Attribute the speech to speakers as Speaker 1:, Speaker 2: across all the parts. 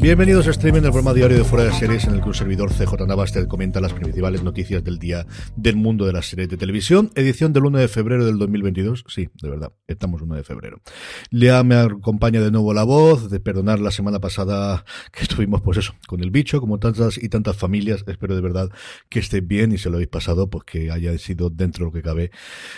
Speaker 1: Bienvenidos a Streaming, el programa diario de Fuera de Series, en el que un servidor CJ Navas te comenta las principales noticias del día del mundo de las series de televisión. Edición del 1 de febrero del 2022. Sí, de verdad, estamos 1 de febrero. Lea me acompaña de nuevo la voz, de perdonar la semana pasada que estuvimos, pues eso, con el bicho, como tantas y tantas familias. Espero de verdad que esté bien y se lo habéis pasado, pues que haya sido dentro de lo que cabe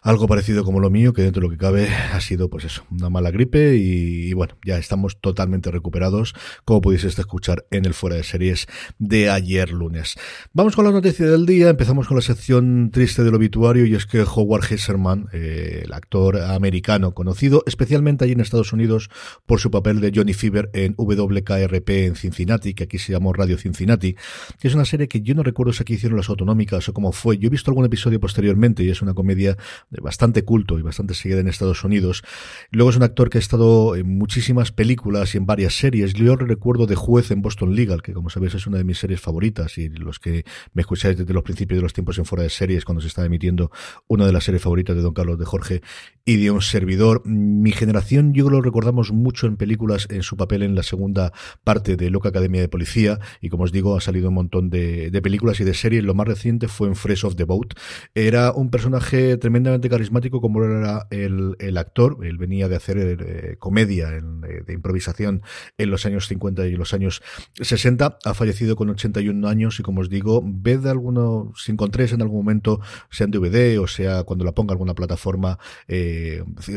Speaker 1: algo parecido como lo mío, que dentro de lo que cabe ha sido, pues eso, una mala gripe y, y bueno, ya estamos totalmente recuperados, como podéis escuchar en el fuera de series de ayer lunes. Vamos con la noticia del día, empezamos con la sección triste del obituario y es que Howard Hesserman, eh, el actor americano conocido especialmente allí en Estados Unidos por su papel de Johnny Fever en WKRP en Cincinnati, que aquí se llamó Radio Cincinnati, que es una serie que yo no recuerdo si aquí hicieron las autonómicas o cómo fue. Yo he visto algún episodio posteriormente y es una comedia de bastante culto y bastante seguida en Estados Unidos. Luego es un actor que ha estado en muchísimas películas y en varias series. Yo recuerdo de juez en Boston Legal, que como sabéis es una de mis series favoritas y los que me escucháis desde los principios de los tiempos en fuera de series, cuando se está emitiendo una de las series favoritas de Don Carlos de Jorge y de un servidor. Mi generación yo lo recordamos mucho en películas en su papel en la segunda parte de Loca Academia de Policía y como os digo ha salido un montón de, películas y de series. Lo más reciente fue en Fresh of the Boat. Era un personaje tremendamente carismático como era el, el actor. Él venía de hacer eh, comedia en, de, improvisación en los años 50 y los años 60, ha fallecido con 81 años y como os digo, ved alguno, si encontréis en algún momento, sea en DVD o sea cuando la ponga alguna plataforma, eh,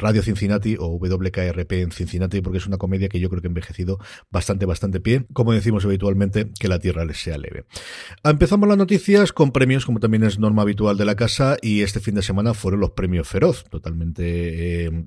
Speaker 1: Radio Cincinnati o WKRP en Cincinnati, porque es una comedia que yo creo que ha envejecido bastante, bastante pie, como decimos habitualmente, que la tierra les sea leve. Empezamos las noticias con premios, como también es norma habitual de la casa, y este fin de semana fueron los premios Feroz, totalmente... Eh,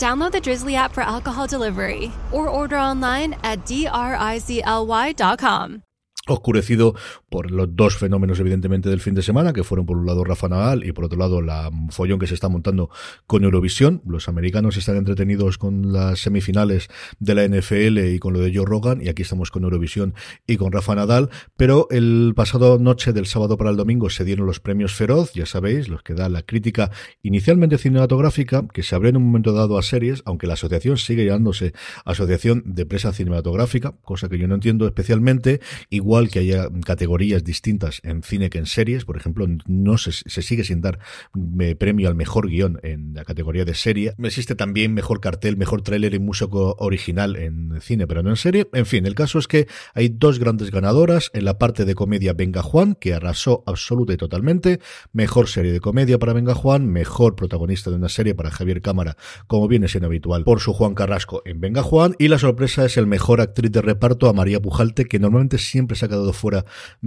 Speaker 2: Download the Drizzly app for alcohol delivery or order online at drizly.com.
Speaker 1: oscurecido por los dos fenómenos evidentemente del fin de semana, que fueron por un lado Rafa Nadal y por otro lado la follón que se está montando con Eurovisión. Los americanos están entretenidos con las semifinales de la NFL y con lo de Joe Rogan, y aquí estamos con Eurovisión y con Rafa Nadal, pero el pasado noche del sábado para el domingo se dieron los premios Feroz, ya sabéis, los que da la crítica inicialmente cinematográfica, que se abrió en un momento dado a series, aunque la asociación sigue llamándose Asociación de Prensa Cinematográfica, cosa que yo no entiendo especialmente, igual que haya categorías distintas en cine que en series. Por ejemplo, no se, se sigue sin dar eh, premio al mejor guion en la categoría de serie. Existe también mejor cartel, mejor tráiler y músico original en cine, pero no en serie. En fin, el caso es que hay dos grandes ganadoras. En la parte de comedia, Venga Juan, que arrasó absoluta y totalmente. Mejor serie de comedia para Venga Juan. Mejor protagonista de una serie para Javier Cámara, como viene siendo habitual, por su Juan Carrasco en Venga Juan. Y la sorpresa es el mejor actriz de reparto a María Pujalte, que normalmente siempre se ha quedado fuera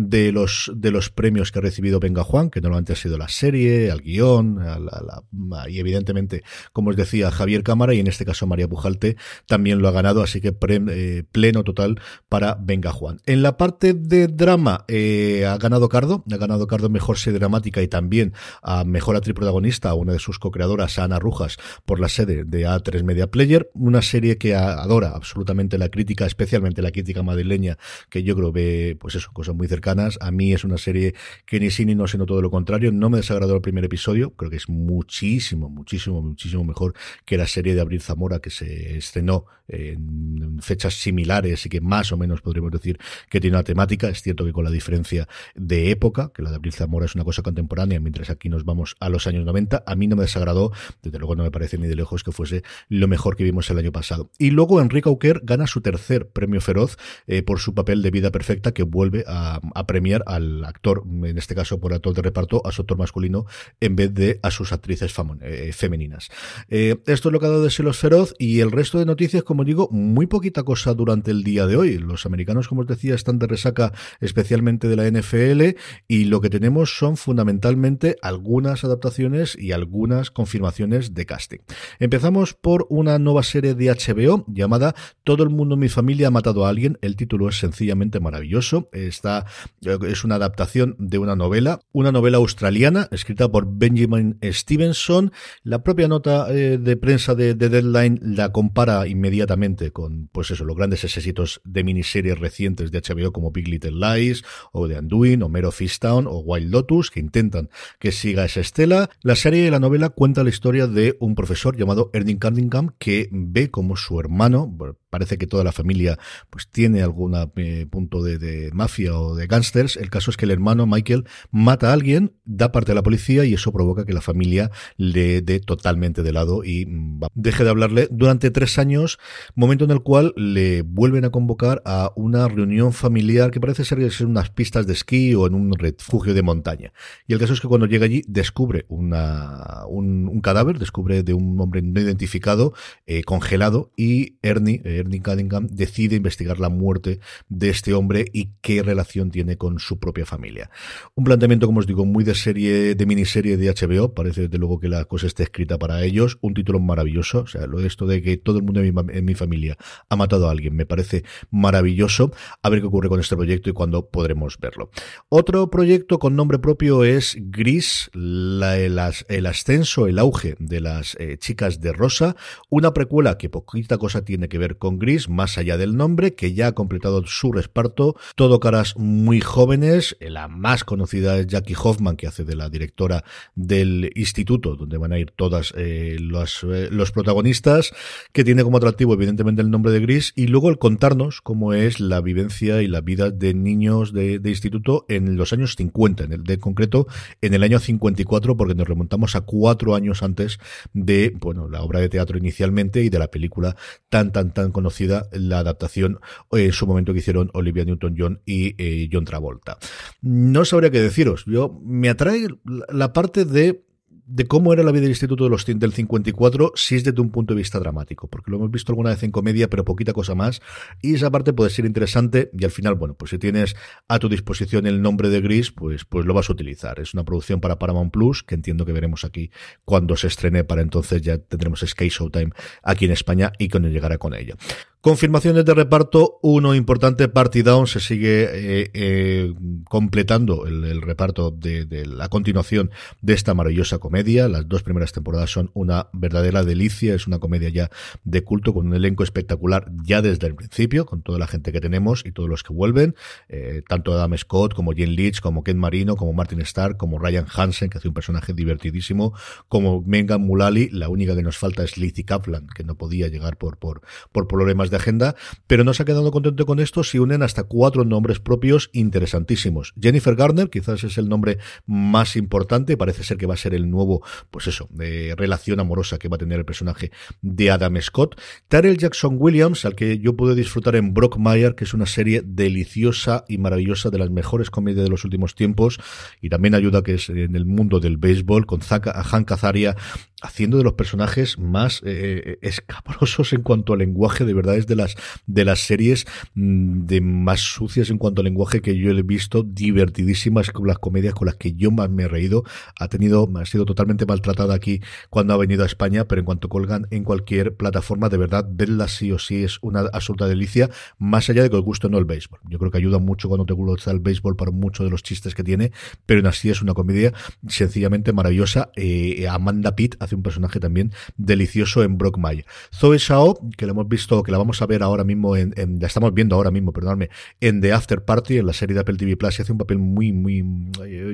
Speaker 1: de los, de los premios que ha recibido Venga Juan, que normalmente ha sido la serie, al guion, a la, y evidentemente, como os decía, Javier Cámara y en este caso María Pujalte también lo ha ganado, así que eh, pleno total para Venga Juan. En la parte de drama eh, ha ganado Cardo, ha ganado Cardo mejor serie dramática y también a mejor actriz protagonista, una de sus co-creadoras, Ana Rujas, por la sede de A3 Media Player, una serie que adora absolutamente la crítica, especialmente la crítica madrileña, que yo creo ve, pues eso, cosas muy cercanas A mí es una serie que ni sí ni no, sino todo lo contrario. No me desagradó el primer episodio. Creo que es muchísimo, muchísimo, muchísimo mejor que la serie de Abril Zamora que se estrenó en fechas similares y que más o menos podríamos decir que tiene una temática. Es cierto que con la diferencia de época, que la de Abril Zamora es una cosa contemporánea, mientras aquí nos vamos a los años 90. A mí no me desagradó, desde luego no me parece ni de lejos que fuese lo mejor que vimos el año pasado. Y luego Enrique Auquer gana su tercer premio feroz eh, por su papel de vida perfecta que vuelve a, premiar al actor, en este caso por actor de reparto, a su actor masculino en vez de a sus actrices eh, femeninas. Eh, esto es lo que ha dado de Selos Feroz y el resto de noticias, como digo, muy poquita cosa durante el día de hoy. Los americanos, como os decía, están de resaca especialmente de la NFL y lo que tenemos son fundamentalmente algunas adaptaciones y algunas confirmaciones de casting. Empezamos por una nueva serie de HBO llamada Todo el mundo en mi familia ha matado a alguien. El título es sencillamente maravilloso. Está, es una adaptación de una novela, una novela australiana escrita por Benjamin Stevenson. La propia nota eh, de prensa de, Deadline la compara inmediatamente con, pues eso, los grandes éxitos de miniseries recientes de HBO como Big Little Lies o The Undoing o Mero Town o Wild Lotus que intentan que siga esa estela. La serie de la novela cuenta la historia de un profesor llamado Ernie Cunningham que ve como su hermano, parece que toda la familia pues tiene algún eh, punto de, mafia o de gángsters. El caso es que el hermano Michael mata a alguien, da parte a la policía y eso provoca que la familia le dé totalmente de lado y mm, deje de hablarle durante tres años, momento en el cual le vuelven a convocar a una reunión familiar que parece ser en unas pistas de esquí o en un refugio de montaña. Y el caso es que cuando llega allí descubre una, un, cadáver, descubre de un hombre no identificado, eh, congelado y Ernie, eh, Ernie Cunningham decide investigar la muerte de este hombre y qué relación tiene con su propia familia. Un planteamiento, como os digo, muy de serie, de miniserie de HBO. Parece desde luego que la cosa esté escrita para ellos. Un título maravilloso. O sea, lo de esto de que todo el mundo en mi, familia ha matado a alguien me parece maravilloso. A ver qué ocurre con este proyecto y cuándo podremos verlo. Otro proyecto con nombre propio es Gris, el, ascenso, el auge de las eh, chicas de Rosa. Una precuela que poquita cosa tiene que ver con Gris, más allá del nombre, que ya ha completado su reparto, todo caras muy jóvenes, la más conocida es Jackie Hoffman, que hace de la directora del instituto, donde van a ir todas eh, los, eh, los protagonistas, que tiene como atractivo evidentemente el nombre de Gris, y luego el contarnos cómo es la vivencia y la vida de niños de, instituto en los años 50, en el de concreto en el año 54, porque nos remontamos a cuatro años antes de, bueno, la obra de teatro inicialmente y de la película tan, tan, tan conocida la adaptación eh, en su momento que hicieron Olivia Newton-John y eh, John Travolta. No sabría qué deciros. Yo me atrae la parte de de cómo era la vida del Instituto de los del 54 si es desde un punto de vista dramático, porque lo hemos visto alguna vez en comedia, pero poquita cosa más, y esa parte puede ser interesante y al final, bueno, pues si tienes a tu disposición el nombre de Gris, pues, pues lo vas a utilizar. Es una producción para Paramount Plus, que entiendo que veremos aquí cuando se estrene, para entonces ya tendremos Sky Showtime aquí en España y cuando llegará con ella. Confirmaciones de reparto, uno importante, Party Down, se sigue eh, eh, completando el, reparto de, la continuación de esta maravillosa comedia. Las dos primeras temporadas son una verdadera delicia, es una comedia ya de culto con un elenco espectacular ya desde el principio, con toda la gente que tenemos y todos los que vuelven, eh, tanto Adam Scott como Jen Leach, como Ken Marino, como Martin Starr, como Ryan Hansen, que hace un personaje divertidísimo, como Megan Mulally, la única que nos falta es Lizzie Kaplan, que no podía llegar por, por, por problemas de agenda, pero no se ha quedado contento con esto si unen hasta cuatro nombres propios interesantísimos. Jennifer Garner, quizás es el nombre más importante, parece ser que va a ser el nuevo, pues eso, de relación amorosa que va a tener el personaje de Adam Scott. Tyrell Jackson Williams, al que yo pude disfrutar en Brockmire, que es una serie deliciosa y maravillosa de las mejores comedias de los últimos tiempos, y también ayuda que es en el mundo del béisbol, con Hank Azaria haciendo de los personajes más eh, eh, escabrosos en cuanto al lenguaje, de verdad es de las de las series mm, de más sucias en cuanto al lenguaje que yo he visto, divertidísimas con las comedias con las que yo más me he reído, ha tenido ha sido totalmente maltratada aquí cuando ha venido a España, pero en cuanto colgan en cualquier plataforma, de verdad verla sí o sí es una absoluta delicia, más allá de que os guste o no el béisbol. Yo creo que ayuda mucho cuando te gusta el béisbol para muchos de los chistes que tiene, pero en así es una comedia sencillamente maravillosa. Eh, Amanda Pitt hace un personaje también delicioso en Brock Mayer. Zoe Shao, que la hemos visto, que la vamos a ver ahora mismo, en, la estamos viendo ahora mismo, perdóname, en The After Party, en la serie de Apple TV Plus, y hace un papel muy, muy,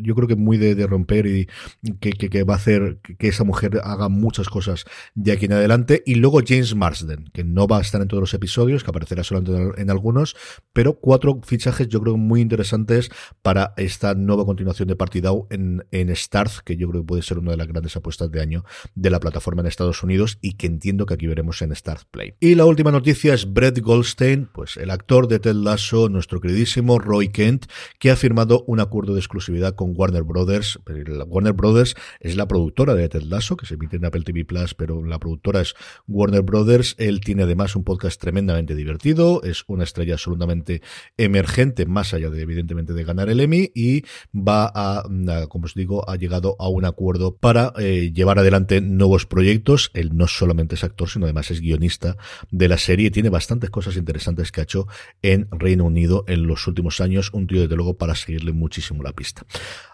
Speaker 1: yo creo que muy de, romper y que, que, va a hacer que esa mujer haga muchas cosas de aquí en adelante. Y luego James Marsden, que no va a estar en todos los episodios, que aparecerá solamente en algunos, pero cuatro fichajes yo creo muy interesantes para esta nueva continuación de Partidao en, en Starz, que yo creo que puede ser una de las grandes apuestas de año de la plataforma en Estados Unidos y que entiendo que aquí veremos en Starz Play. Y la última noticia es Brett Goldstein, pues el actor de Ted Lasso, nuestro queridísimo Roy Kent, que ha firmado un acuerdo de exclusividad con Warner Brothers. Warner Brothers es la productora de Ted Lasso, que se emite en Apple TV Plus, pero la productora es Warner Brothers. Él tiene además un podcast tremendamente divertido, es una estrella absolutamente emergente, más allá de evidentemente de ganar el Emmy, y va a, como os digo, ha llegado a un acuerdo para eh, llevar adelante nuevos proyectos. Él no solamente es actor, sino además es guionista de la serie. Tiene bastantes cosas interesantes que ha hecho en Reino Unido en los últimos años. Un tío, desde luego, para seguirle muchísimo la pista.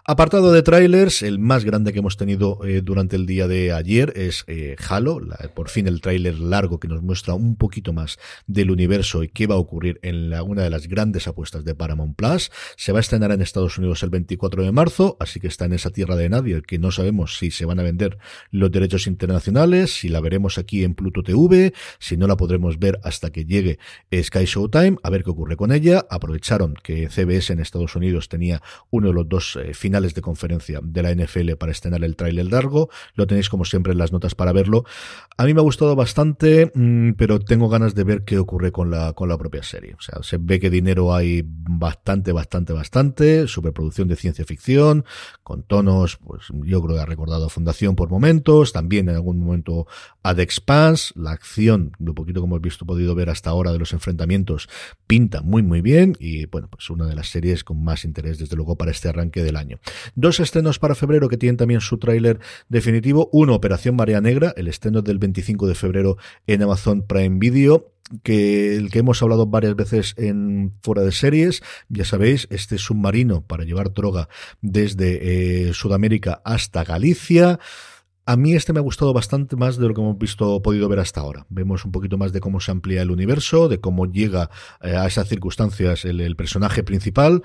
Speaker 1: Apartado de trailers, el más grande que hemos tenido eh, durante el día de ayer es eh, Halo, por fin el tráiler largo que nos muestra un poquito más del universo y qué va a ocurrir en una de las grandes apuestas de Paramount Plus. Se va a estrenar en Estados Unidos el 24 de marzo, así que está en esa tierra de nadie, que no sabemos si se van a vender los derechos internacionales, si la veremos aquí en Pluto TV, si no la podremos ver hasta que llegue Sky Showtime, a ver qué ocurre con ella. Aprovecharon que CBS en Estados Unidos tenía uno de los dos eh, finales de conferencia de la NFL para estrenar el tráiler largo. Lo tenéis como siempre en las notas para verlo. A mí me ha gustado bastante, mm, pero tengo ganas de ver qué ocurre con la, con la propia serie. O sea, se ve que dinero hay bastante, bastante, bastante. Superproducción de ciencia ficción, con tonos, pues yo creo que ha recordado Fundación por momentos, también en algún momento Ad Expanse, la acción, de poquito como hemos visto, podido ver hasta ahora de los enfrentamientos, pinta muy muy bien y bueno, pues una de las series con más interés desde luego para este arranque del año. Dos estrenos para febrero que tienen también su tráiler definitivo, uno Operación Marea Negra, el estreno del 25 de febrero en Amazon Prime Video, que el que hemos hablado varias veces en fuera de series, ya sabéis, este submarino para llevar droga desde eh, Sudamérica hasta Galicia. A mí este me ha gustado bastante más de lo que hemos visto, podido ver hasta ahora. Vemos un poquito más de cómo se amplía el universo, de cómo llega eh, a esas circunstancias el, personaje principal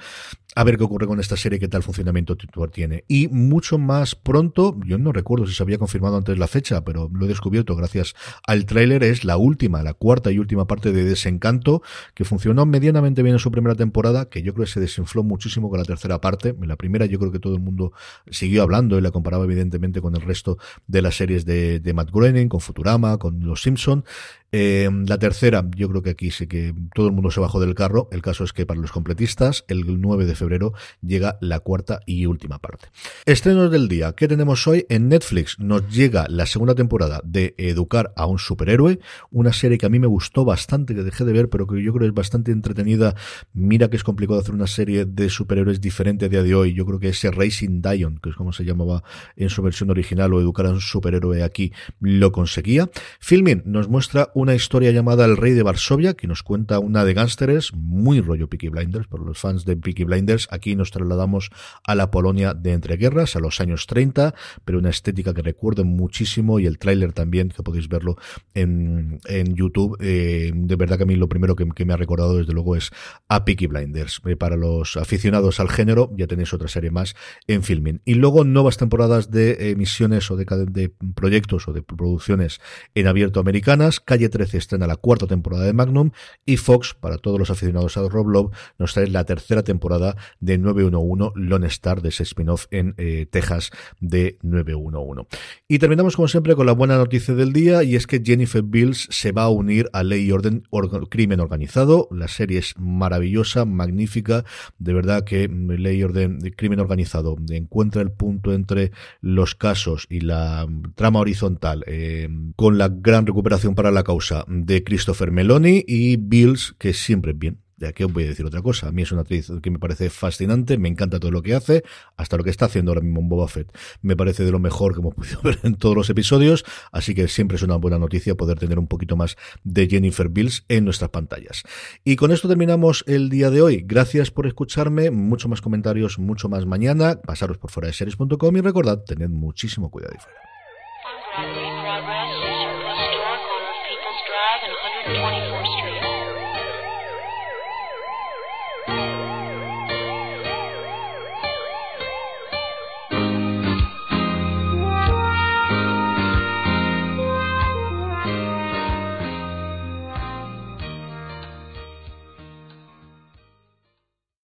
Speaker 1: a ver qué ocurre con esta serie, qué tal funcionamiento tiene. Y mucho más pronto, yo no recuerdo si se había confirmado antes la fecha, pero lo he descubierto gracias al tráiler, es la última, la cuarta y última parte de Desencanto, que funcionó medianamente bien en su primera temporada, que yo creo que se desinfló muchísimo con la tercera parte. La primera yo creo que todo el mundo siguió hablando y la comparaba evidentemente con el resto de las series de, de Matt Groening, con Futurama, con Los Simpson. Eh, la tercera, yo creo que aquí sí que todo el mundo se bajó del carro. El caso es que para los completistas, el 9 de febrero llega la cuarta y última parte. Estrenos del día. ¿Qué tenemos hoy? En Netflix nos llega la segunda temporada de Educar a un superhéroe, una serie que a mí me gustó bastante, que dejé de ver, pero que yo creo es bastante entretenida. Mira que es complicado hacer una serie de superhéroes diferente a día de hoy. Yo creo que ese Racing Dion, que es como se llamaba en su versión original, o Educar a un superhéroe aquí, lo conseguía. Filmin nos muestra una historia llamada El Rey de Varsovia, que nos cuenta una de gángsteres, muy rollo Peaky Blinders, por los fans de Peaky Blinders. Aquí nos trasladamos a la Polonia de entreguerras, a los años 30, pero una estética que recuerdo muchísimo y el tráiler también, que podéis verlo en, en YouTube. Eh, de verdad que a mí lo primero que, me ha recordado, desde luego, es a Peaky Blinders. Eh, para los aficionados al género, ya tenéis otra serie más en filming. Y luego nuevas temporadas de emisiones o de, de proyectos o de producciones en abierto americanas. Calle 13 estrena la cuarta temporada de Magnum y Fox, para todos los aficionados a Rob Love, nos trae la tercera temporada de 911 Lone Star, de ese spin-off en eh, Texas de 911. Y terminamos como siempre con la buena noticia del día y es que Jennifer Bills se va a unir a Ley y Orden Crimen Organizado. La serie es maravillosa, magnífica, de verdad que Ley y Orden Crimen Organizado encuentra el punto entre los casos y la trama horizontal eh, con la gran recuperación para la causa de Christopher Meloni y Bills, que siempre bien. Ya que os voy a decir otra cosa. A mí es una actriz que me parece fascinante, me encanta todo lo que hace, hasta lo que está haciendo ahora mismo en Boba Fett. Me parece de lo mejor que hemos podido ver en todos los episodios, así que siempre es una buena noticia poder tener un poquito más de Jennifer Bills en nuestras pantallas. Y con esto terminamos el día de hoy. Gracias por escucharme, mucho más comentarios, mucho más mañana. Pasaros por fuera de series.com y recordad, tened muchísimo cuidado y fuera.
Speaker 3: 24